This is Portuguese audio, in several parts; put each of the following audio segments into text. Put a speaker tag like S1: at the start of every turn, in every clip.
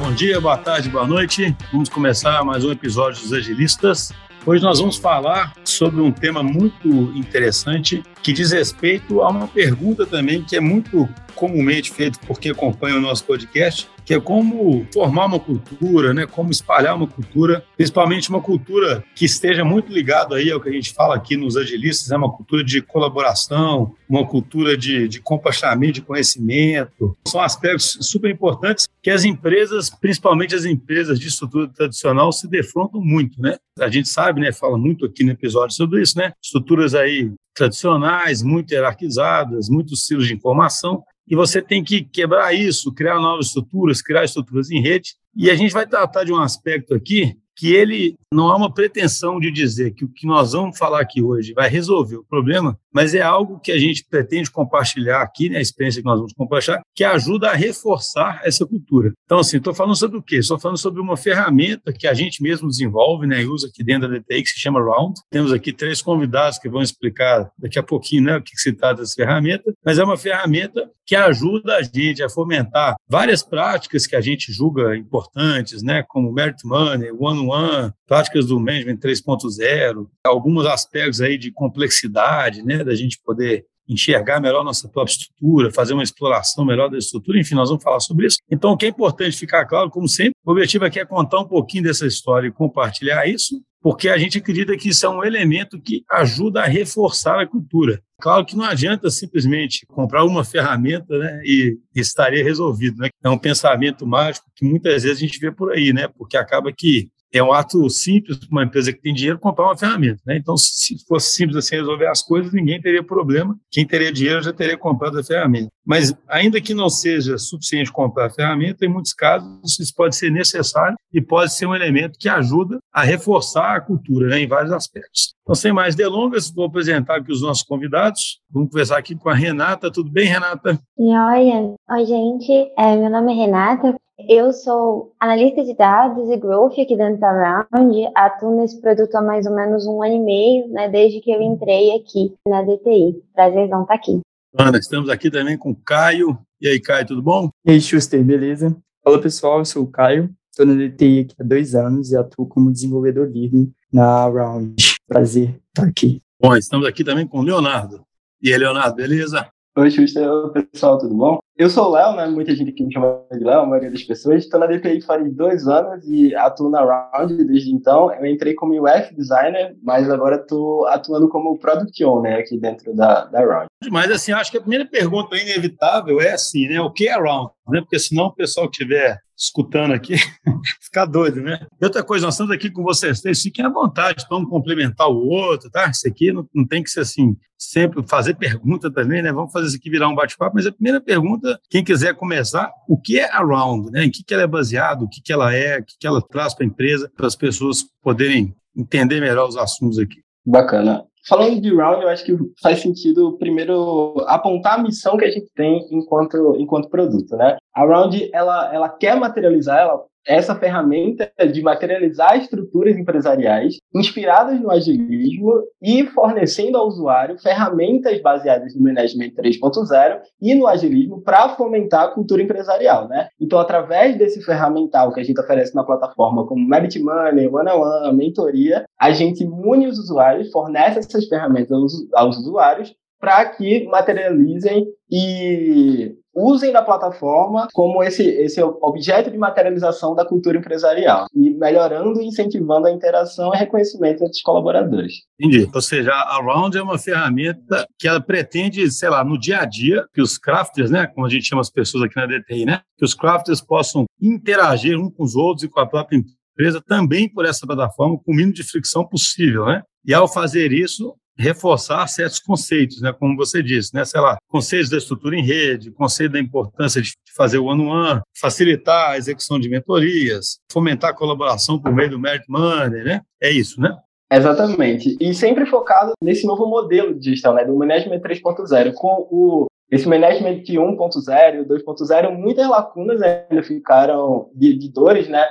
S1: Bom dia, boa tarde, boa noite. Vamos começar mais um episódio dos Agilistas. Hoje nós vamos falar sobre um tema muito interessante que diz respeito a uma pergunta também que é muito comumente feita por quem acompanha o nosso podcast, que é como formar uma cultura, né? como espalhar uma cultura, principalmente uma cultura que esteja muito ligada aí ao que a gente fala aqui nos agilistas, é né? uma cultura de colaboração, uma cultura de, de compartilhamento de conhecimento. São aspectos super importantes que as empresas, principalmente as empresas de estrutura tradicional, se defrontam muito, né? A gente sabe, né? Fala muito aqui no episódio sobre isso, né? Estruturas aí tradicionais, muito hierarquizadas, muitos silos de informação, e você tem que quebrar isso, criar novas estruturas, criar estruturas em rede. E a gente vai tratar de um aspecto aqui que ele não há uma pretensão de dizer que o que nós vamos falar aqui hoje vai resolver o problema, mas é algo que a gente pretende compartilhar aqui, né, a experiência que nós vamos compartilhar, que ajuda a reforçar essa cultura. Então, assim, estou falando sobre o quê? Estou falando sobre uma ferramenta que a gente mesmo desenvolve, né, e usa aqui dentro da DTI, que se chama Round. Temos aqui três convidados que vão explicar daqui a pouquinho né, o que se trata dessa ferramenta, mas é uma ferramenta que ajuda a gente a fomentar várias práticas que a gente julga importantes, né, como merit money, one one práticas do Management 3.0, alguns aspectos aí de complexidade, né, da gente poder enxergar melhor nossa própria estrutura, fazer uma exploração melhor da estrutura, enfim, nós vamos falar sobre isso. Então, o que é importante ficar claro, como sempre, o objetivo aqui é contar um pouquinho dessa história e compartilhar isso, porque a gente acredita que isso é um elemento que ajuda a reforçar a cultura. Claro que não adianta simplesmente comprar uma ferramenta né, e estaria resolvido. Né? É um pensamento mágico que muitas vezes a gente vê por aí, né? porque acaba que é um ato simples para uma empresa que tem dinheiro comprar uma ferramenta. Né? Então, se fosse simples assim resolver as coisas, ninguém teria problema. Quem teria dinheiro já teria comprado a ferramenta. Mas, ainda que não seja suficiente comprar a ferramenta, em muitos casos isso pode ser necessário e pode ser um elemento que ajuda a reforçar a cultura né, em vários aspectos. Então, sem mais delongas, vou apresentar aqui os nossos convidados. Vamos conversar aqui com a Renata. Tudo bem, Renata?
S2: Oi, Oi gente. É, meu nome é Renata. Eu sou analista de dados e growth aqui dentro da Round, atuo nesse produto há mais ou menos um ano e meio, né, desde que eu entrei aqui na DTI. Prazerzão estar aqui.
S1: Ana, estamos aqui também com o Caio. E aí, Caio, tudo bom?
S3: E aí, Schuster, beleza? Olá, pessoal, eu sou o Caio, estou na DTI aqui há dois anos e atuo como desenvolvedor livre na Round. Prazer estar aqui.
S1: Bom, estamos aqui também com o Leonardo. E aí, Leonardo, beleza?
S4: Oi, Schuster, pessoal, tudo bom? Eu sou o Léo, né? Muita gente aqui me chama de Léo, a maioria das pessoas. Estou na DPI faz dois anos e atuo na Round desde então. Eu entrei como UX designer, mas agora estou atuando como Product Owner aqui dentro da, da Round.
S1: Mas, assim, acho que a primeira pergunta inevitável é assim, né? O que é Round? Né? Porque senão o pessoal que estiver escutando aqui, ficar doido, né? Outra coisa, nós estamos aqui com vocês três, fiquem à vontade, vamos complementar o outro, tá? Isso aqui não, não tem que ser assim, sempre fazer pergunta também, né? Vamos fazer isso aqui virar um bate-papo, mas a primeira pergunta, quem quiser começar, o que é a Round, né? Em que, que ela é baseada, o que, que ela é, o que, que ela traz para a empresa, para as pessoas poderem entender melhor os assuntos aqui.
S4: Bacana. Falando de Round, eu acho que faz sentido primeiro apontar a missão que a gente tem enquanto, enquanto produto, né? A Round, ela, ela quer materializar, ela essa ferramenta de materializar estruturas empresariais inspiradas no agilismo e fornecendo ao usuário ferramentas baseadas no Management 3.0 e no agilismo para fomentar a cultura empresarial, né? Então, através desse ferramental que a gente oferece na plataforma, como Merit Money, One on One, mentoria, a gente mune os usuários, fornece essas ferramentas aos, aos usuários para que materializem e usem da plataforma como esse, esse objeto de materialização da cultura empresarial e melhorando e incentivando a interação e reconhecimento entre os colaboradores.
S1: Entendi. Ou seja, a Round é uma ferramenta que ela pretende, sei lá, no dia a dia, que os crafters, né, como a gente chama as pessoas aqui na DTI, né, que os crafters possam interagir uns com os outros e com a própria empresa também por essa plataforma com o mínimo de fricção possível, né? E ao fazer isso, reforçar certos conceitos, né? como você disse, né? sei lá, conceitos da estrutura em rede, conceito da importância de fazer o one-on-one, facilitar a execução de mentorias, fomentar a colaboração por meio do merit money, né? É isso, né?
S4: Exatamente. E sempre focado nesse novo modelo de gestão, né? do Management 3.0, com o esse management 1.0 e 2.0, muitas lacunas ainda ficaram de, de dores, né?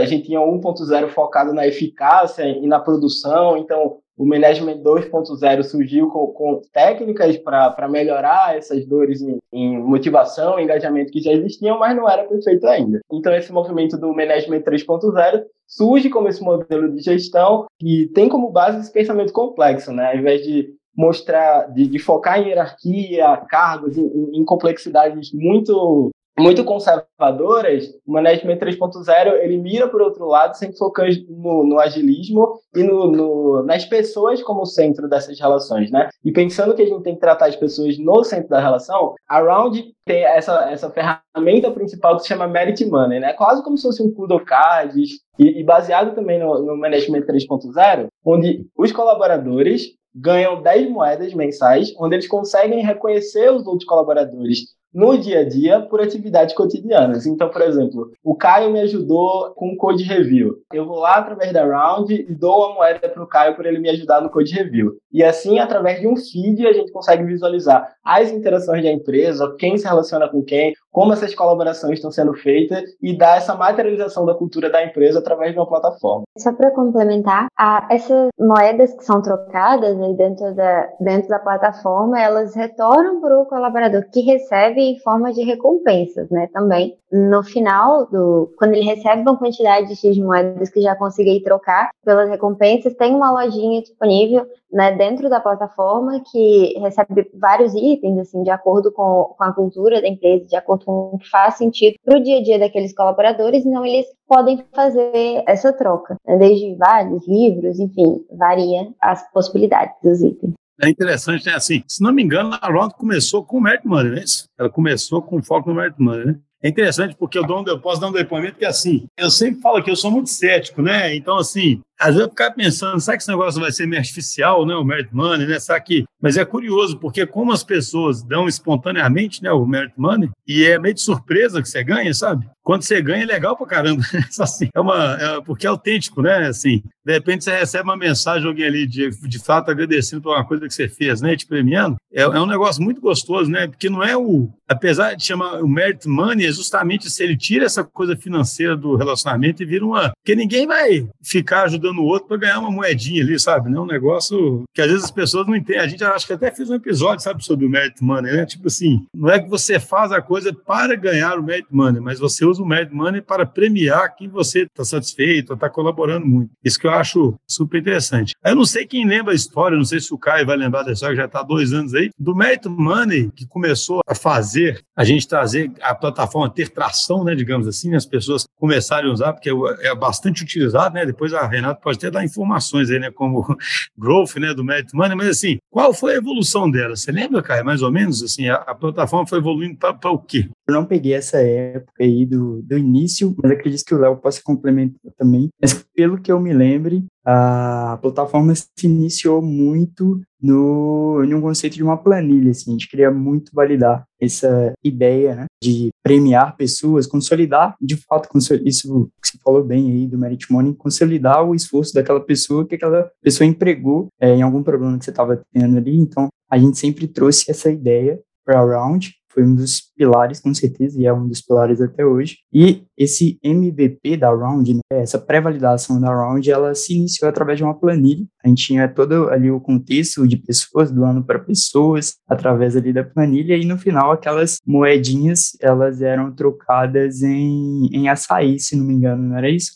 S4: a gente tinha 1.0 focado na eficácia e na produção, então o Management 2.0 surgiu com, com técnicas para melhorar essas dores em, em motivação, engajamento que já existiam, mas não era perfeito ainda. Então, esse movimento do Management 3.0 surge como esse modelo de gestão que tem como base esse pensamento complexo, né? Ao invés de mostrar, de, de focar em hierarquia, cargos, em, em complexidades muito muito conservadoras, o Management 3.0 ele mira por outro lado, sempre focando no, no agilismo e no, no, nas pessoas como centro dessas relações, né? E pensando que a gente tem que tratar as pessoas no centro da relação, a Round tem essa, essa ferramenta principal que se chama Merit Money, né? Quase como se fosse um Kudocards e, e baseado também no, no Management 3.0, onde os colaboradores ganham 10 moedas mensais, onde eles conseguem reconhecer os outros colaboradores no dia a dia por atividades cotidianas. Então, por exemplo, o Caio me ajudou com o code review. Eu vou lá através da Round e dou uma moeda para o Caio por ele me ajudar no code review. E assim, através de um feed, a gente consegue visualizar as interações da empresa, quem se relaciona com quem, como essas colaborações estão sendo feitas e dar essa materialização da cultura da empresa através de uma plataforma.
S2: Só para complementar, a, essas moedas que são trocadas aí dentro da, dentro da plataforma, elas retornam para o colaborador que recebe em forma de recompensas, né, também. No final, do, quando ele recebe uma quantidade de X de moedas que já consegui trocar pelas recompensas, tem uma lojinha disponível né, dentro da plataforma que recebe vários itens, assim, de acordo com, com a cultura da empresa, de acordo com o que faz sentido para o dia a dia daqueles colaboradores, então eles podem fazer essa troca, né, desde vários livros, enfim, varia as possibilidades dos itens.
S1: É interessante, né? Assim, se não me engano, a Round começou com o Merit Money, não é isso? Ela começou com foco no Merit Money, né? É interessante porque eu, dou um, eu posso dar um depoimento que, assim, eu sempre falo que eu sou muito cético, né? Então, assim, às vezes eu ficar pensando, será que esse negócio vai ser meio artificial, né? O merit money, né? Será que... Mas é curioso, porque como as pessoas dão espontaneamente né, o merit money, e é meio de surpresa que você ganha, sabe? Quando você ganha é legal pra caramba. assim, é uma, é, porque é autêntico, né? Assim, de repente você recebe uma mensagem alguém ali de, de fato agradecendo por uma coisa que você fez, né? Te premiando. É, é um negócio muito gostoso, né? Porque não é o... Apesar de chamar o merit money, é justamente se ele tira essa coisa financeira do relacionamento e vira uma... Porque ninguém vai ficar ajudando ajudando o outro para ganhar uma moedinha ali, sabe? Não é um negócio que às vezes as pessoas não entendem. A gente acho que até fez um episódio, sabe, sobre o merit money, né? Tipo assim, não é que você faz a coisa para ganhar o merit money, mas você usa o merit money para premiar quem você está satisfeito, está colaborando muito. Isso que eu acho super interessante. Eu não sei quem lembra a história, não sei se o Caio vai lembrar da história, que já está há dois anos aí, do merit money que começou a fazer a gente trazer a plataforma ter tração, né, digamos assim, as pessoas começarem a usar, porque é bastante utilizado, né? Depois a Renata pode até dar informações aí, né, como growth, né, do Merit Money, mas assim, qual foi a evolução dela? Você lembra, Caio, mais ou menos, assim, a, a plataforma foi evoluindo para o quê?
S3: Eu não peguei essa época aí do, do início, mas acredito que o Léo possa complementar também. Mas pelo que eu me lembre, a plataforma se iniciou muito no, um conceito de uma planilha, assim, a gente queria muito validar essa ideia, né, de premiar pessoas, consolidar, de fato, isso que você falou bem aí do Merit Money, consolidar o esforço daquela pessoa que aquela pessoa empregou é, em algum problema que você estava tendo ali, então a gente sempre trouxe essa ideia para a Round, foi um dos pilares, com certeza, e é um dos pilares até hoje. E esse MVP da Round, né, essa pré-validação da Round, ela se iniciou através de uma planilha. A gente tinha todo ali o contexto de pessoas, do ano para pessoas, através ali da planilha, e no final aquelas moedinhas, elas eram trocadas em, em açaí, se não me engano, não era isso?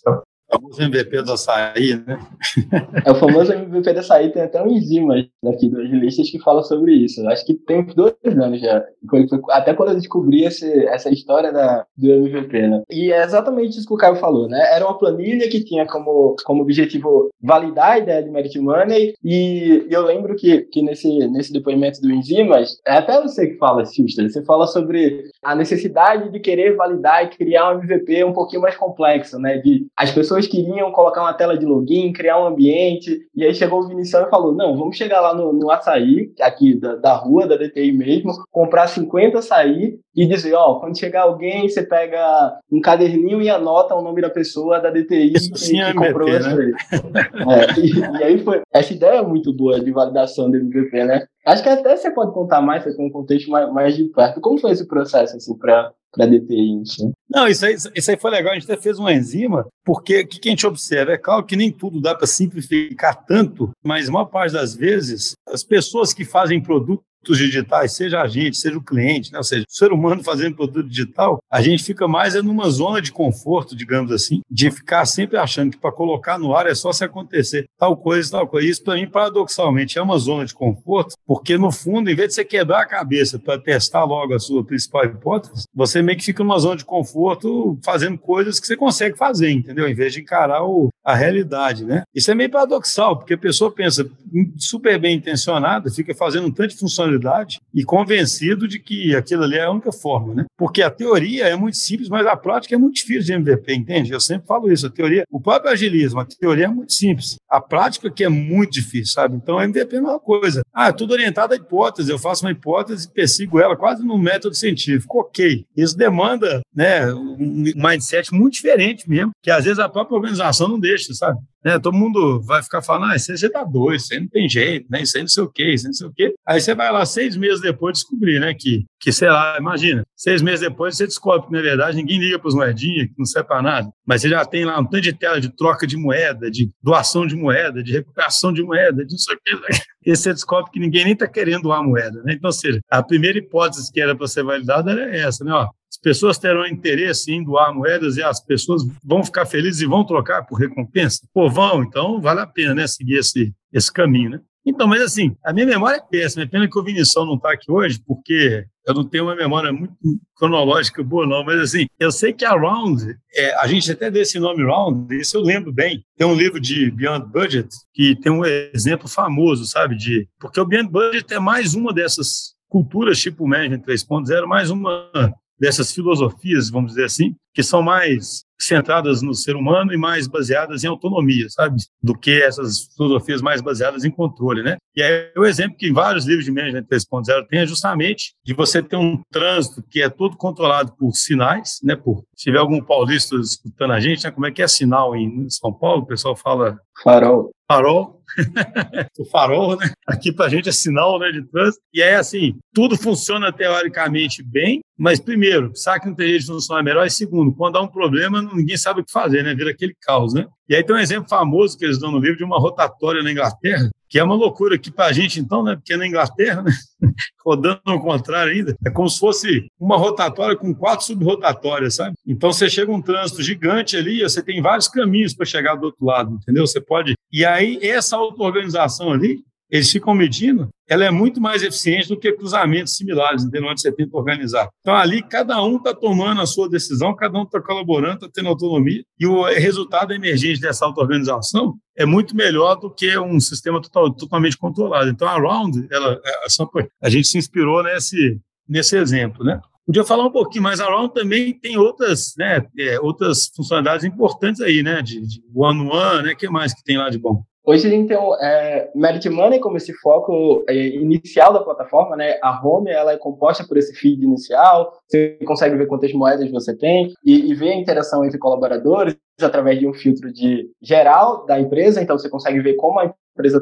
S1: Famoso MVP do açaí, né?
S4: É o famoso MVP do açaí, tem até um enzima daqui dos listas que fala sobre isso. Acho que tem dois anos já. Até quando eu descobri esse, essa história da, do MVP, né? E é exatamente isso que o Caio falou, né? Era uma planilha que tinha como, como objetivo validar a ideia de Merit Money. E, eu lembro que, que nesse, nesse depoimento do Enzimas, é até você que fala, Sister, você fala sobre a necessidade de querer validar e criar um MVP um pouquinho mais complexo, né? De as pessoas pessoas queriam colocar uma tela de login, criar um ambiente, e aí chegou o Vinicius e falou: não, vamos chegar lá no, no açaí, aqui da, da rua, da DTI mesmo, comprar 50 açaí e dizer: ó, oh, quando chegar alguém, você pega um caderninho e anota o nome da pessoa da DTI
S1: Isso que, sim, que é comprou
S4: MVP, né? é, e, e, aí foi. Essa ideia é muito boa de validação do MVP, né? Acho que até você pode contar mais, você tem um contexto mais, mais de perto. Como foi esse processo, assim, para para DTI, enfim.
S1: Não, isso aí, isso aí foi legal. A gente até fez uma enzima, porque o que a gente observa? É claro que nem tudo dá para simplificar tanto, mas a maior parte das vezes, as pessoas que fazem produto digitais, seja a gente, seja o cliente, né? ou seja, o ser humano fazendo produto digital, a gente fica mais é numa zona de conforto, digamos assim, de ficar sempre achando que para colocar no ar é só se acontecer tal coisa, tal coisa. Isso, para mim, paradoxalmente, é uma zona de conforto, porque no fundo, em vez de você quebrar a cabeça para testar logo a sua principal hipótese, você meio que fica numa zona de conforto fazendo coisas que você consegue fazer, entendeu? Em vez de encarar o, a realidade, né? Isso é meio paradoxal, porque a pessoa pensa super bem intencionada, fica fazendo um tanto de e convencido de que aquilo ali é a única forma, né? Porque a teoria é muito simples, mas a prática é muito difícil de MVP, entende? Eu sempre falo isso, a teoria, o próprio agilismo, a teoria é muito simples, a prática que é muito difícil, sabe? Então, MVP é uma coisa. Ah, é tudo orientado à hipótese, eu faço uma hipótese e persigo ela quase no método científico. Ok, isso demanda né, um mindset muito diferente mesmo, que às vezes a própria organização não deixa, sabe? Né? Todo mundo vai ficar falando, ah, isso aí você tá doido, isso aí não tem jeito, né? Isso aí não sei o quê, isso aí não sei o quê. Aí você vai lá seis meses depois descobrir, né, que, que sei lá, imagina, seis meses depois você descobre que, na verdade, ninguém liga para os moedinhas, que não serve para nada, mas você já tem lá um tanto de tela de troca de moeda, de doação de moeda, de recuperação de moeda, de não sei o quê. Né? E você descobre que ninguém nem está querendo doar moeda, né? Então, ou seja, a primeira hipótese que era para ser validada era essa, né? Ó, as pessoas terão interesse em doar moedas e as pessoas vão ficar felizes e vão trocar por recompensa? Pô, vão, então vale a pena, né, seguir esse, esse caminho, né? Então, mas assim, a minha memória é péssima. É pena que o Vinição não está aqui hoje, porque eu não tenho uma memória muito cronológica boa, não. Mas assim, eu sei que a Round, é, a gente até deu esse nome Round, isso eu lembro bem. Tem um livro de Beyond Budget que tem um exemplo famoso, sabe? De, porque o Beyond Budget é mais uma dessas culturas tipo Management 3.0, mais uma dessas filosofias, vamos dizer assim, que são mais centradas no ser humano e mais baseadas em autonomia, sabe? Do que essas filosofias mais baseadas em controle, né? E aí o exemplo que vários livros de Management 3.0 tem é justamente de você ter um trânsito que é todo controlado por sinais, né? Por, se tiver algum paulista escutando a gente, né? como é que é sinal em São Paulo? O pessoal fala...
S4: Farol.
S1: Farol. o farol, né? Aqui para a gente é sinal né, de trânsito. E é assim, tudo funciona teoricamente bem, mas primeiro, sabe que não tem jeito de funcionar melhor, e segundo, quando há um problema, ninguém sabe o que fazer, né? Vira aquele caos, né? E aí tem um exemplo famoso que eles dão no livro de uma rotatória na Inglaterra, que é uma loucura aqui para a gente, então, né? Porque na Inglaterra, né? rodando ao contrário ainda, é como se fosse uma rotatória com quatro subrotatórias, sabe? Então você chega um trânsito gigante ali, você tem vários caminhos para chegar do outro lado, entendeu? Você pode. E aí, essa auto-organização ali, eles ficam medindo, ela é muito mais eficiente do que cruzamentos similares, entendeu? onde você tenta organizar. Então, ali, cada um está tomando a sua decisão, cada um está colaborando, está tendo autonomia, e o resultado emergente dessa auto-organização é muito melhor do que um sistema total, totalmente controlado. Então, a Round, ela, a gente se inspirou nesse, nesse exemplo, né? Podia falar um pouquinho, mas a Round também tem outras, né, é, outras funcionalidades importantes aí, né, de one-one, -one, né, que mais que tem lá de bom?
S4: Hoje a gente tem o é, Merit Money como esse foco é, inicial da plataforma, né? A home ela é composta por esse feed inicial, você consegue ver quantas moedas você tem e, e ver a interação entre colaboradores através de um filtro de geral da empresa, então você consegue ver como a empresa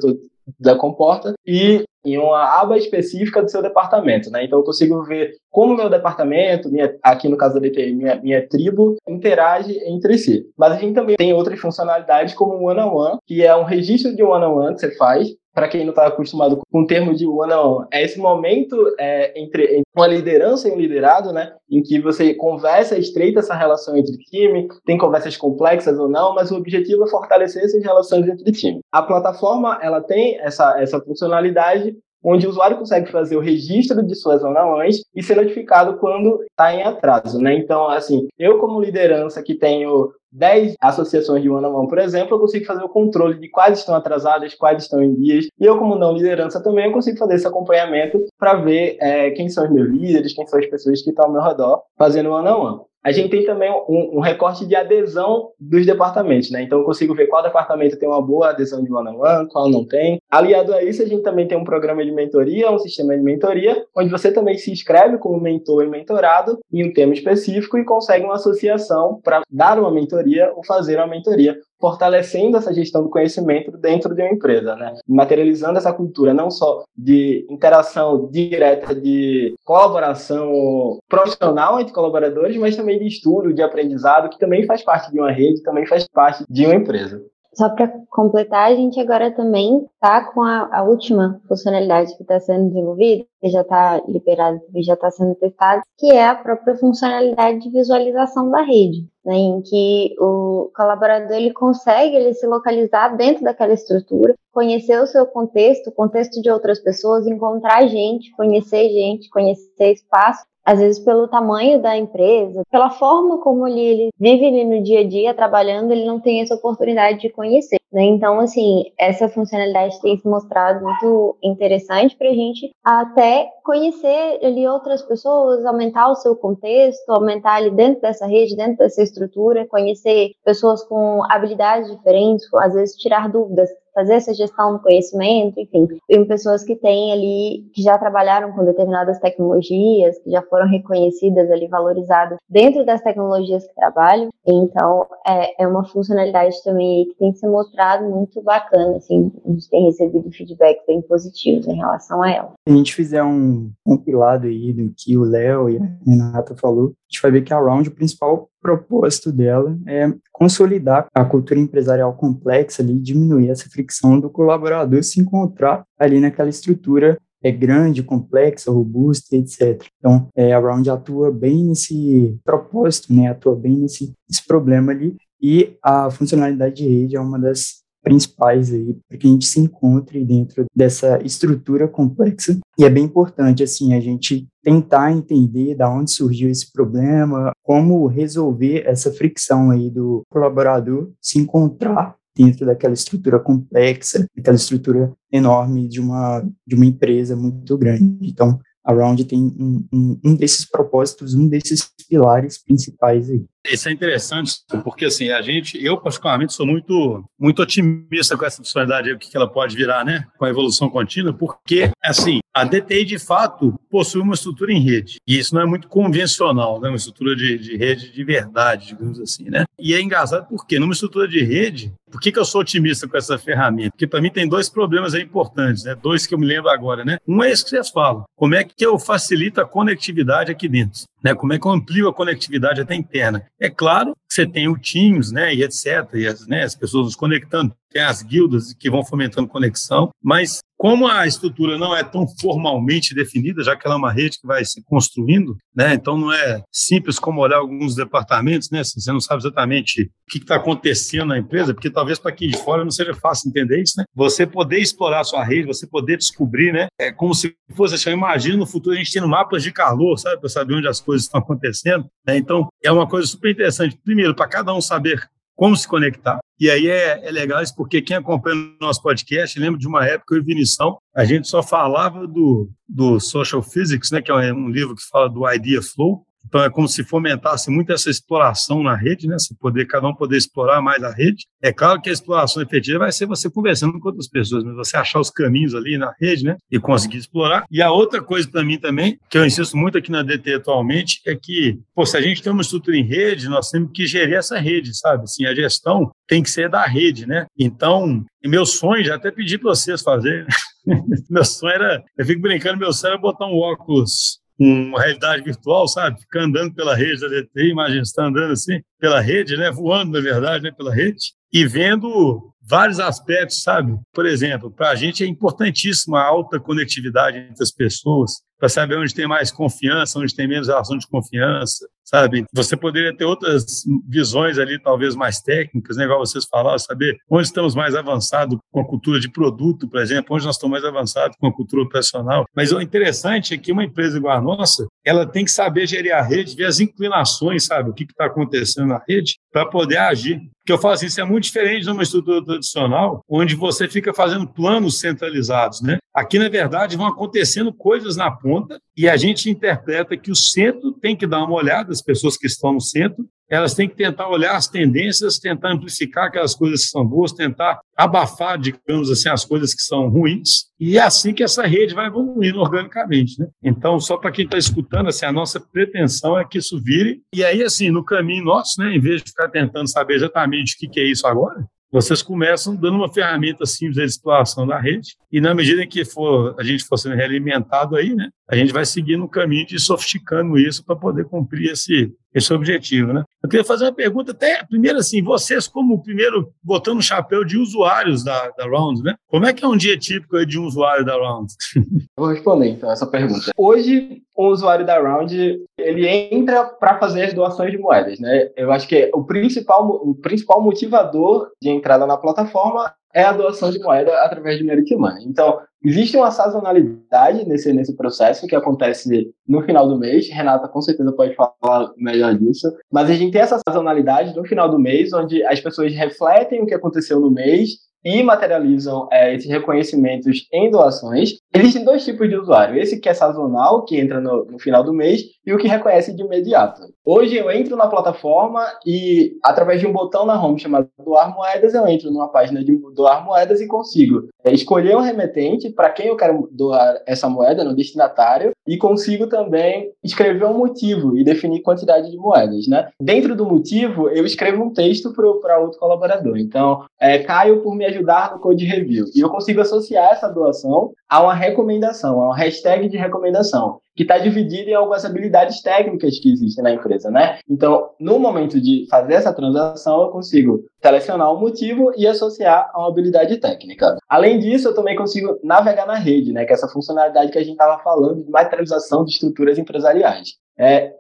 S4: toda comporta e em uma aba específica do seu departamento, né? Então eu consigo ver como meu departamento, minha, aqui no caso da DTI, minha, minha tribo, interage entre si. Mas a gente também tem outras funcionalidades como o one-on-one, -on -one, que é um registro de one-on-one -on -one que você faz para quem não está acostumado com o termo de one on é esse momento é, entre, uma liderança e um liderado, né, em que você conversa, estreita essa relação entre time, tem conversas complexas ou não, mas o objetivo é fortalecer essas relações entre time. A plataforma ela tem essa, essa funcionalidade onde o usuário consegue fazer o registro de suas one e ser notificado quando está em atraso, né? Então, assim, eu como liderança que tenho 10 associações de one-on-one, -on -one, por exemplo, eu consigo fazer o controle de quais estão atrasadas, quais estão em dias. E eu, como não liderança também, eu consigo fazer esse acompanhamento para ver é, quem são os meus líderes, quem são as pessoas que estão ao meu redor fazendo one-on-one. -one. A gente tem também um, um, recorte de adesão dos departamentos, né? Então eu consigo ver qual departamento tem uma boa adesão de one-on-one, -on -one, qual não tem. Aliado a isso, a gente também tem um programa de mentoria, um sistema de mentoria, onde você também se inscreve como mentor e mentorado em um tema específico e consegue uma associação para dar uma mentoria ou fazer uma mentoria, fortalecendo essa gestão do conhecimento dentro de uma empresa, né? Materializando essa cultura não só de interação direta, de colaboração profissional entre colaboradores, mas também de estudo, de aprendizado, que também faz parte de uma rede, também faz parte de uma empresa.
S2: Só para completar, a gente agora também está com a, a, última funcionalidade que está sendo desenvolvida, que já está liberada e já está sendo testada, que é a própria funcionalidade de visualização da rede, né, em que o colaborador ele consegue ele se localizar dentro daquela estrutura, conhecer o seu contexto, o contexto de outras pessoas, encontrar gente, conhecer gente, conhecer espaço às vezes pelo tamanho da empresa, pela forma como ele, ele vive no dia a dia trabalhando, ele não tem essa oportunidade de conhecer. Né? Então, assim, essa funcionalidade tem se mostrado muito interessante para a gente até conhecer ali outras pessoas, aumentar o seu contexto, aumentar ali dentro dessa rede, dentro dessa estrutura, conhecer pessoas com habilidades diferentes, às vezes tirar dúvidas fazer essa gestão do conhecimento, enfim, tem pessoas que têm ali, que já trabalharam com determinadas tecnologias, que já foram reconhecidas ali, valorizadas dentro das tecnologias que trabalham, então é, é uma funcionalidade também que tem se mostrado muito bacana, assim, a gente tem recebido feedbacks bem positivos em relação a ela.
S3: Se a gente fizer um compilado aí do que o Léo e a Renata falou, a gente vai ver que a Round, o principal propósito dela é consolidar a cultura empresarial complexa ali, diminuir essa fricção do colaborador se encontrar ali naquela estrutura é grande, complexa, robusta, etc. Então, é, a Round atua bem nesse propósito, né? Atua bem nesse, nesse problema ali. E a funcionalidade de rede é uma das principais aí para que a gente se encontre dentro dessa estrutura complexa. E é bem importante assim a gente tentar entender da onde surgiu esse problema, como resolver essa fricção aí do colaborador se encontrar dentro daquela estrutura complexa, aquela estrutura enorme de uma de uma empresa muito grande. Então, a Round tem um, um, um desses propósitos, um desses pilares principais aí.
S1: Isso é interessante, porque assim, a gente, eu particularmente sou muito, muito otimista com essa funcionalidade, o que ela pode virar, né, com a evolução contínua, porque, assim, a DTI, de fato, possui uma estrutura em rede, e isso não é muito convencional, né, uma estrutura de, de rede de verdade, digamos assim, né, e é engraçado porque numa estrutura de rede, por que, que eu sou otimista com essa ferramenta? Porque para mim tem dois problemas importantes, né, dois que eu me lembro agora, né, um é esse que vocês falam, como é que eu facilito a conectividade aqui dentro, né, como é que eu amplio a conectividade até interna, é claro que você tem o Teams, né, e etc, e as, né, as pessoas nos conectando, tem as guildas que vão fomentando conexão, mas como a estrutura não é tão formalmente definida, já que ela é uma rede que vai se construindo, né, então não é simples como olhar alguns departamentos, né, assim, você não sabe exatamente o que está acontecendo na empresa, porque talvez para aqui de fora não seja fácil entender isso, né, você poder explorar a sua rede, você poder descobrir, né, é como se fosse, assim, imagina no futuro a gente tendo mapas de calor, sabe, para saber onde as coisas estão acontecendo, né, então é uma coisa super interessante, primeiro, para cada um saber como se conectar. E aí é, é legal isso, porque quem acompanha o nosso podcast, lembra de uma época, eu e Vinição, a gente só falava do, do Social Physics, né, que é um livro que fala do Idea Flow, então é como se fomentasse muito essa exploração na rede, né? Se poder cada um poder explorar mais a rede. É claro que a exploração efetiva vai ser você conversando com outras pessoas, mas você achar os caminhos ali na rede, né? E conseguir explorar. E a outra coisa para mim também, que eu insisto muito aqui na DT atualmente, é que, pô, se a gente tem uma estrutura em rede, nós temos que gerir essa rede, sabe? Assim, a gestão tem que ser da rede, né? Então, meu sonho, já até pedi para vocês fazerem. meu sonho era, eu fico brincando, meu sonho era botar um óculos uma realidade virtual, sabe? Ficar andando pela rede da DT, você está andando assim pela rede, né? Voando, na verdade, né? pela rede, e vendo vários aspectos, sabe? Por exemplo, para a gente é importantíssima a alta conectividade entre as pessoas, para saber onde tem mais confiança, onde tem menos relação de confiança, sabe? Você poderia ter outras visões ali, talvez mais técnicas, né? igual vocês falaram, saber onde estamos mais avançados com a cultura de produto, por exemplo, onde nós estamos mais avançados com a cultura operacional. Mas o interessante é que uma empresa igual a nossa, ela tem que saber gerir a rede, ver as inclinações, sabe? O que está acontecendo na rede, para poder agir. Porque eu falo assim, isso é muito diferente de uma estrutura tradicional, onde você fica fazendo planos centralizados, né? Aqui, na verdade, vão acontecendo coisas na ponta e a gente interpreta que o centro tem que dar uma olhada, as pessoas que estão no centro, elas têm que tentar olhar as tendências, tentar amplificar aquelas coisas que são boas, tentar abafar, digamos assim, as coisas que são ruins, e é assim que essa rede vai evoluindo organicamente, né? Então, só para quem está escutando, assim, a nossa pretensão é que isso vire, e aí, assim, no caminho nosso, né, em vez de ficar tentando saber exatamente o que, que é isso agora, vocês começam dando uma ferramenta simples de exploração da rede, e na medida em que for, a gente for sendo realimentado aí, né, a gente vai seguir no caminho de sofisticando isso para poder cumprir esse, esse objetivo, né? Eu queria fazer uma pergunta, até primeiro assim, vocês como primeiro botando o chapéu de usuários da, da Round, né? Como é que é um dia típico de um usuário da Round?
S4: Vou responder então essa pergunta. Hoje, um usuário da Round ele entra para fazer as doações de moedas, né? Eu acho que o principal o principal motivador de entrada na plataforma é a doação de moeda através de Merit Money. Então, existe uma sazonalidade nesse, nesse processo que acontece no final do mês. Renata com certeza pode falar melhor disso. Mas a gente tem essa sazonalidade no final do mês, onde as pessoas refletem o que aconteceu no mês e materializam é, esses reconhecimentos em doações. Existem dois tipos de usuário: esse que é sazonal, que entra no, no, final do mês, e o que reconhece de imediato. Hoje eu entro na plataforma e, através de um botão na home chamado Doar Moedas, eu entro numa página de Doar Moedas e consigo é, escolher um remetente para quem eu quero doar essa moeda, no destinatário, e consigo também escrever um motivo e definir quantidade de moedas. Né? Dentro do motivo, eu escrevo um texto para outro colaborador. Então, é, Caio, por me ajudar no Code Review. E eu consigo associar essa doação a uma recomendação, a uma hashtag de recomendação, que está dividida em algumas habilidades técnicas que existem na empresa, né? Então, no momento de fazer essa transação, eu consigo selecionar um motivo e associar a uma habilidade técnica. Além disso, eu também consigo navegar na rede, né? Que é essa funcionalidade que a gente estava falando de materialização de estruturas empresariais. É,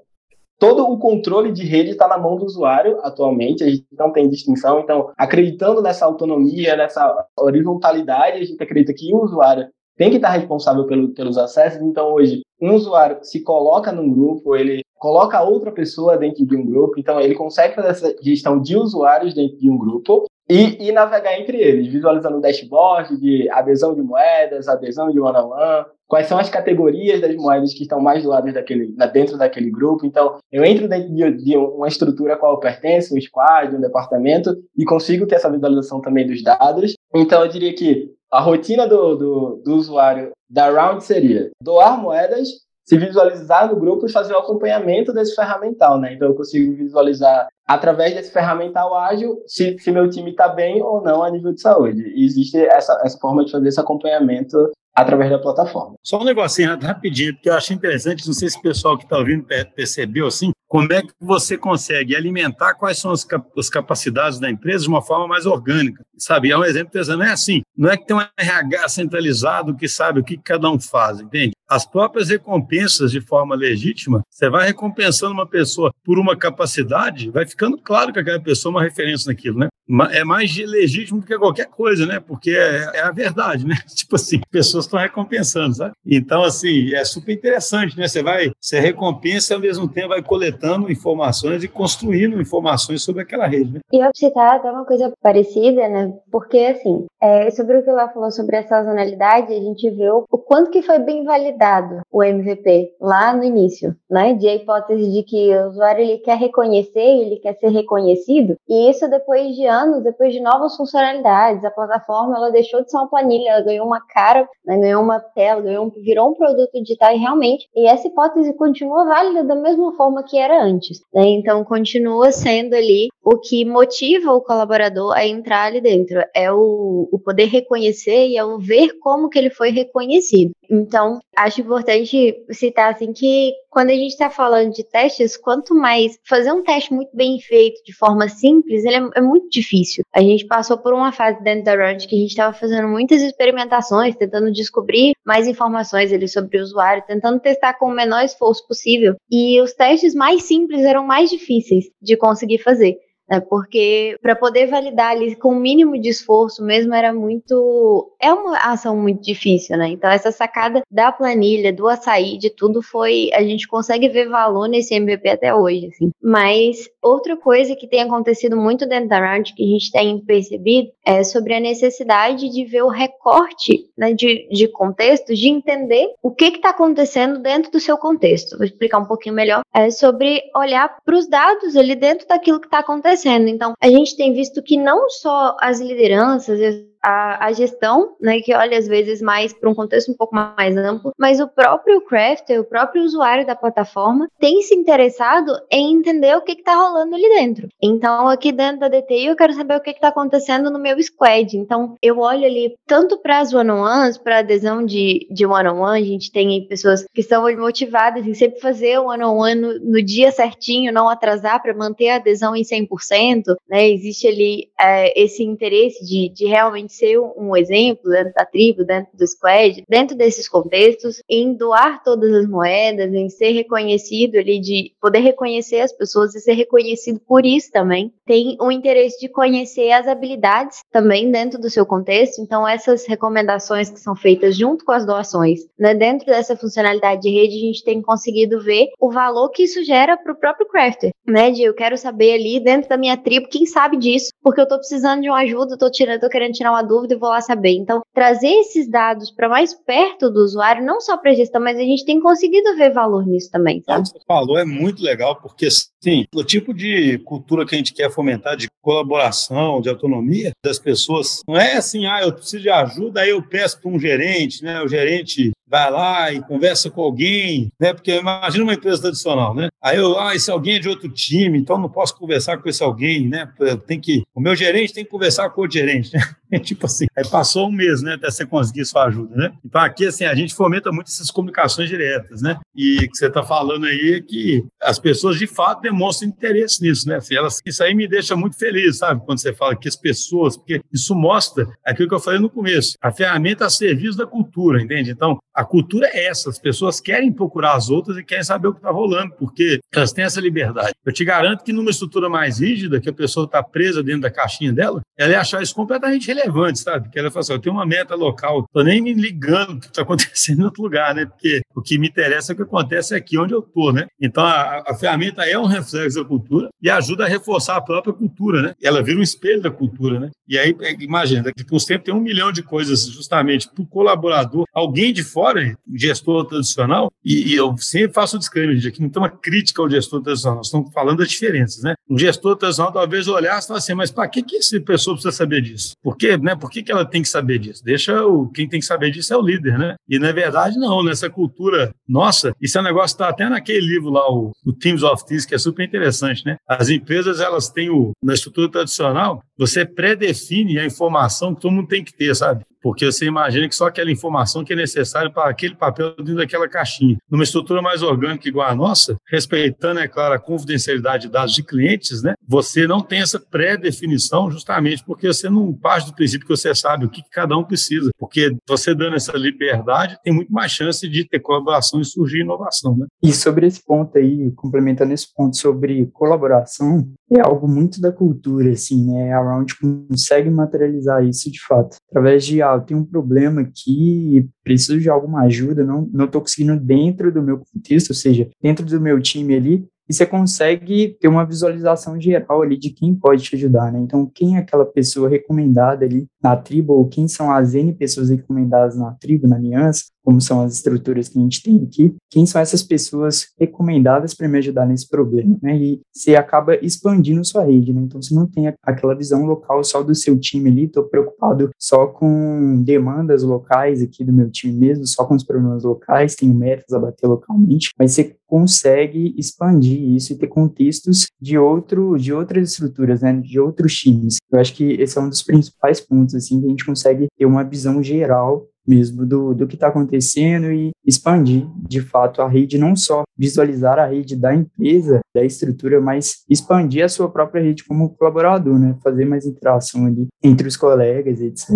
S4: todo o controle de rede está na mão do usuário atualmente, a gente não tem distinção, então, acreditando nessa autonomia, nessa horizontalidade, a gente acredita que o usuário tem que estar responsável pelo, pelos acessos, então hoje, um usuário se coloca num grupo, ele coloca outra pessoa dentro de um grupo, então ele consegue fazer essa gestão de usuários dentro de um grupo, e, e, navegar entre eles, visualizando o dashboard de adesão de moedas, adesão de one-on-one, quais são as categorias das moedas que estão mais doadas daquele, dentro daquele grupo. Então, eu entro dentro de, de uma estrutura a qual eu pertenço, um squad, um departamento, e consigo ter essa visualização também dos dados. Então, eu diria que a rotina do, do, do usuário da Round seria doar moedas, se visualizar no grupo e fazer o acompanhamento desse ferramental, né? Então eu consigo visualizar através desse ferramental ágil se, se meu time está bem ou não a nível de saúde. E existe essa, essa forma de fazer esse acompanhamento através da plataforma.
S1: Só um negocinho rapidinho, porque eu achei interessante, não sei se o pessoal que está ouvindo percebeu assim, como é que você consegue alimentar quais são as, cap as capacidades da empresa de uma forma mais orgânica, sabe? É um exemplo não é assim, não é que tem um RH centralizado que sabe o que cada um faz, entende? As próprias recompensas de forma legítima, você vai recompensando uma pessoa por uma capacidade, vai ficando claro que aquela pessoa é uma referência naquilo, né? É mais legítimo do que qualquer coisa, né? Porque é, é a verdade, né? Tipo assim, pessoas estão recompensando, sabe? Então, assim, é super interessante, né? Você vai, você recompensa e ao mesmo tempo vai coletando informações e construindo informações sobre aquela rede, né?
S2: E eu citar até uma coisa parecida, né? Porque, assim, é, sobre o que ela falou sobre a sazonalidade, a gente viu o quanto que foi bem validado o MVP lá no início, né? De a hipótese de que o usuário ele quer reconhecer, ele quer ser reconhecido, e isso depois de anos, depois de novas funcionalidades, a plataforma ela deixou de ser uma planilha, ela ganhou uma cara, né? ganhou uma tela, ganhou um, virou um produto digital e realmente, e essa hipótese continua válida da mesma forma que era antes, né? Então continua sendo ali o que motiva o colaborador a entrar ali dentro, é o, o poder reconhecer e é o ver como que ele foi reconhecido. Então, acho importante citar assim que quando a gente está falando de testes, quanto mais fazer um teste muito bem feito de forma simples, ele é, é muito difícil. A gente passou por uma fase dentro da Round que a gente estava fazendo muitas experimentações, tentando descobrir mais informações ali sobre o usuário, tentando testar com o menor esforço possível. E os testes mais simples eram mais difíceis de conseguir fazer. Né? Porque para poder validar ali com o mínimo de esforço mesmo era muito. É uma ação muito difícil, né? Então, essa sacada da planilha, do açaí, de tudo foi. A gente consegue ver valor nesse MVP até hoje, assim. Mas outra coisa que tem acontecido muito dentro da Round, que a gente tem percebido, é sobre a necessidade de ver o recorte né, de, de contexto, de entender o que está acontecendo dentro do seu contexto. Vou explicar um pouquinho melhor. É sobre olhar para os dados ali dentro daquilo que está acontecendo. Então, a gente tem visto que não só as lideranças, a, a gestão, né, que olha às vezes mais para um contexto um pouco mais amplo, mas o próprio crafter, o próprio usuário da plataforma, tem se interessado em entender o que está rolando ali dentro. Então, aqui dentro da DTI, eu quero saber o que está acontecendo no meu squad. Então, eu olho ali tanto para as one-on-ones, para adesão de, de one-on-one, a gente tem pessoas que estão motivadas em sempre fazer o one-on-one no, no, dia certinho, não atrasar para manter a adesão em 100%, né? Existe ali é, esse interesse de, de realmente ser um exemplo dentro da tribo, dentro do squad, dentro desses contextos, em doar todas as moedas, em ser reconhecido ali, de poder reconhecer as pessoas e ser reconhecido por isso também. Tem o interesse de conhecer as habilidades também dentro do seu contexto, então essas recomendações que são feitas junto com as doações, né, dentro dessa funcionalidade de rede, a gente tem conseguido ver o valor que isso gera para o próprio crafter, né, de eu quero saber ali dentro da minha tribo quem sabe disso, porque eu estou precisando de uma ajuda, estou tirando, tô querendo tirar uma dúvida e vou lá saber. Então, trazer esses dados para mais perto do usuário, não só para gestão, mas a gente tem conseguido ver valor nisso também.
S1: Sabe? O que você falou é muito legal, porque sim, o tipo de cultura que a gente quer fomentar, de colaboração, de autonomia das pessoas, não é assim, ah, eu preciso de ajuda, aí eu peço para um gerente, né? O gerente vai lá e conversa com alguém, né? Porque imagina uma empresa tradicional, né? Aí eu, ah, esse alguém é de outro time, então não posso conversar com esse alguém, né? Tem que, o meu gerente tem que conversar com o gerente, né? Tipo assim, aí passou um mês, né, até você conseguir sua ajuda, né? Então aqui, assim, a gente fomenta muito essas comunicações diretas, né? E que você está falando aí que as pessoas, de fato, demonstram interesse nisso, né? Elas, isso aí me deixa muito feliz, sabe? Quando você fala que as pessoas, porque isso mostra aquilo que eu falei no começo, a ferramenta a serviço da cultura, entende? Então, a cultura é essa, as pessoas querem procurar as outras e querem saber o que está rolando, porque elas têm essa liberdade. Eu te garanto que numa estrutura mais rígida, que a pessoa está presa dentro da caixinha dela, ela ia achar isso completamente relevante, sabe? Porque ela fala assim, eu tenho uma meta local, tô nem me ligando o que está acontecendo em outro lugar, né? Porque o que me interessa é o que acontece aqui onde eu tô, né? Então, a, a ferramenta é um reflexo da cultura e ajuda a reforçar a própria cultura, né? Ela vira um espelho da cultura, né? E aí, é, imagina, daqui a uns tempos tem um milhão de coisas justamente para o colaborador, alguém de fora, gestor tradicional, e, e eu sempre faço um disclaimer, aqui não tem uma crítica ao gestor tradicional, nós estamos falando das diferenças, né? Um gestor tradicional talvez olhasse e falasse assim, mas para que, que essa pessoa precisa saber disso? Por quê, né? Por que, que ela tem que saber disso? Deixa o, quem tem que saber disso é o líder, né? E na verdade, não, nessa cultura nossa, isso é um negócio que está até naquele livro lá, o, o Teams of This, que é super interessante, né? As empresas, elas têm o, na estrutura tradicional, você pré-define a informação que todo mundo tem que ter, sabe? porque você imagina que só aquela informação que é necessária para aquele papel dentro daquela caixinha. Numa estrutura mais orgânica igual a nossa, respeitando, é claro, a confidencialidade de dados de clientes, né? Você não tem essa pré-definição justamente porque você não parte do princípio que você sabe o que cada um precisa. Porque você dando essa liberdade, tem muito mais chance de ter colaboração e surgir inovação, né?
S3: E sobre esse ponto aí, complementando esse ponto sobre colaboração, é algo muito da cultura, assim, né? A Round consegue materializar isso de fato, através de, ah, eu tenho um problema aqui, preciso de alguma ajuda, não não estou conseguindo dentro do meu contexto, ou seja, dentro do meu time ali, e você consegue ter uma visualização geral ali de quem pode te ajudar, né? Então, quem é aquela pessoa recomendada ali na tribo, ou quem são as N pessoas recomendadas na tribo, na aliança, como são as estruturas que a gente tem aqui, quem são essas pessoas recomendadas para me ajudar nesse problema, né? E você acaba expandindo sua rede, né? Então você não tem aquela visão local só do seu time ali, estou preocupado só com demandas locais aqui do meu time mesmo, só com os problemas locais, tenho metas a bater localmente, mas você consegue expandir isso e ter contextos de outro de outras estruturas, né, de outros times. Eu acho que esse é um dos principais pontos assim que a gente consegue ter uma visão geral mesmo do, do que está acontecendo e expandir, de fato, a rede, não só visualizar a rede da empresa, da estrutura, mas expandir a sua própria rede como colaborador, né? Fazer mais interação ali entre os colegas, etc.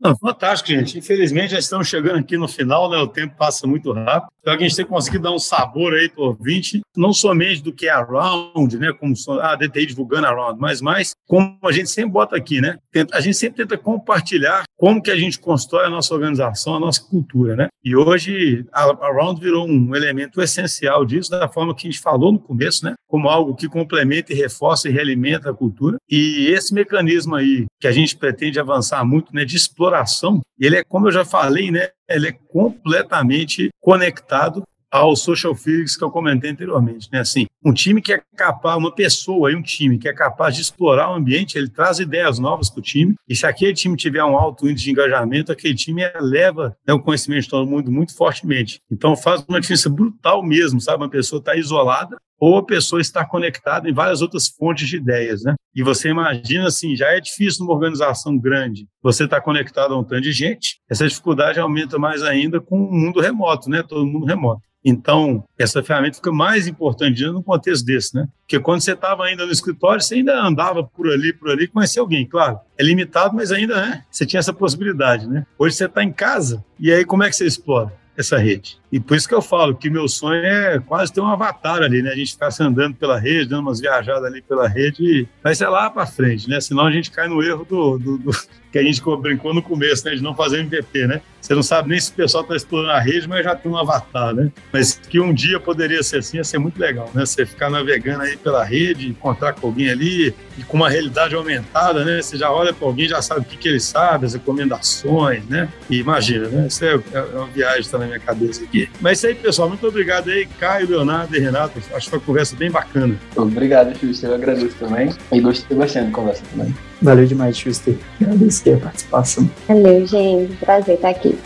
S1: Não, fantástico, gente. Infelizmente, já estamos chegando aqui no final, né? O tempo passa muito rápido. Então, a gente tem conseguido dar um sabor aí para o ouvinte, não somente do que é a Round, né? Como a DTI divulgando a Round, mas mais como a gente sempre bota aqui, né? A gente sempre tenta compartilhar como que a gente constrói a nossa organização, a nossa cultura, né? E hoje a, a Round virou um elemento essencial disso, da forma que a gente falou no começo, né? Como algo que complementa e reforça e realimenta a cultura. E esse mecanismo aí que a gente pretende avançar muito, né? De exploração, ele é, como eu já falei, né, ele é completamente conectado ao social physics que eu comentei anteriormente, né? Assim, um time que é capaz, uma pessoa e um time que é capaz de explorar o ambiente, ele traz ideias novas para o time. E se aquele time tiver um alto índice de engajamento, aquele time eleva né, o conhecimento de todo mundo muito fortemente. Então faz uma diferença brutal mesmo, sabe? Uma pessoa está isolada ou a pessoa está conectada em várias outras fontes de ideias, né? E você imagina assim, já é difícil numa organização grande, você está conectado a um tanto de gente, essa dificuldade aumenta mais ainda com o mundo remoto, né? Todo mundo remoto. Então, essa ferramenta fica mais importante no contexto desse, né? Porque quando você estava ainda no escritório, você ainda andava por ali, por ali, conhecia alguém, claro. É limitado, mas ainda, né? Você tinha essa possibilidade, né? Hoje você está em casa, e aí como é que você explora? Essa rede. E por isso que eu falo que meu sonho é quase ter um avatar ali, né? A gente ficar andando pela rede, dando umas viajadas ali pela rede, mas é lá para frente, né? Senão a gente cai no erro do, do, do, que a gente brincou no começo, né? De não fazer MVP, né? Você não sabe nem se o pessoal está explorando a rede, mas já tem um avatar, né? Mas que um dia poderia ser assim, ia ser muito legal, né? Você ficar navegando aí pela rede, encontrar com alguém ali, e com uma realidade aumentada, né? Você já olha para alguém, já sabe o que, que ele sabe, as recomendações, né? E imagina, né? Isso é, é uma viagem que está na minha cabeça aqui. Mas é isso aí, pessoal. Muito obrigado aí, Caio, Leonardo e Renato. Acho que foi uma conversa bem bacana.
S4: Obrigado, Justo. Eu agradeço também. E gostei bastante da conversa também.
S3: Valeu demais, Schuster. Agradecer a participação.
S2: Valeu, gente. Prazer estar aqui.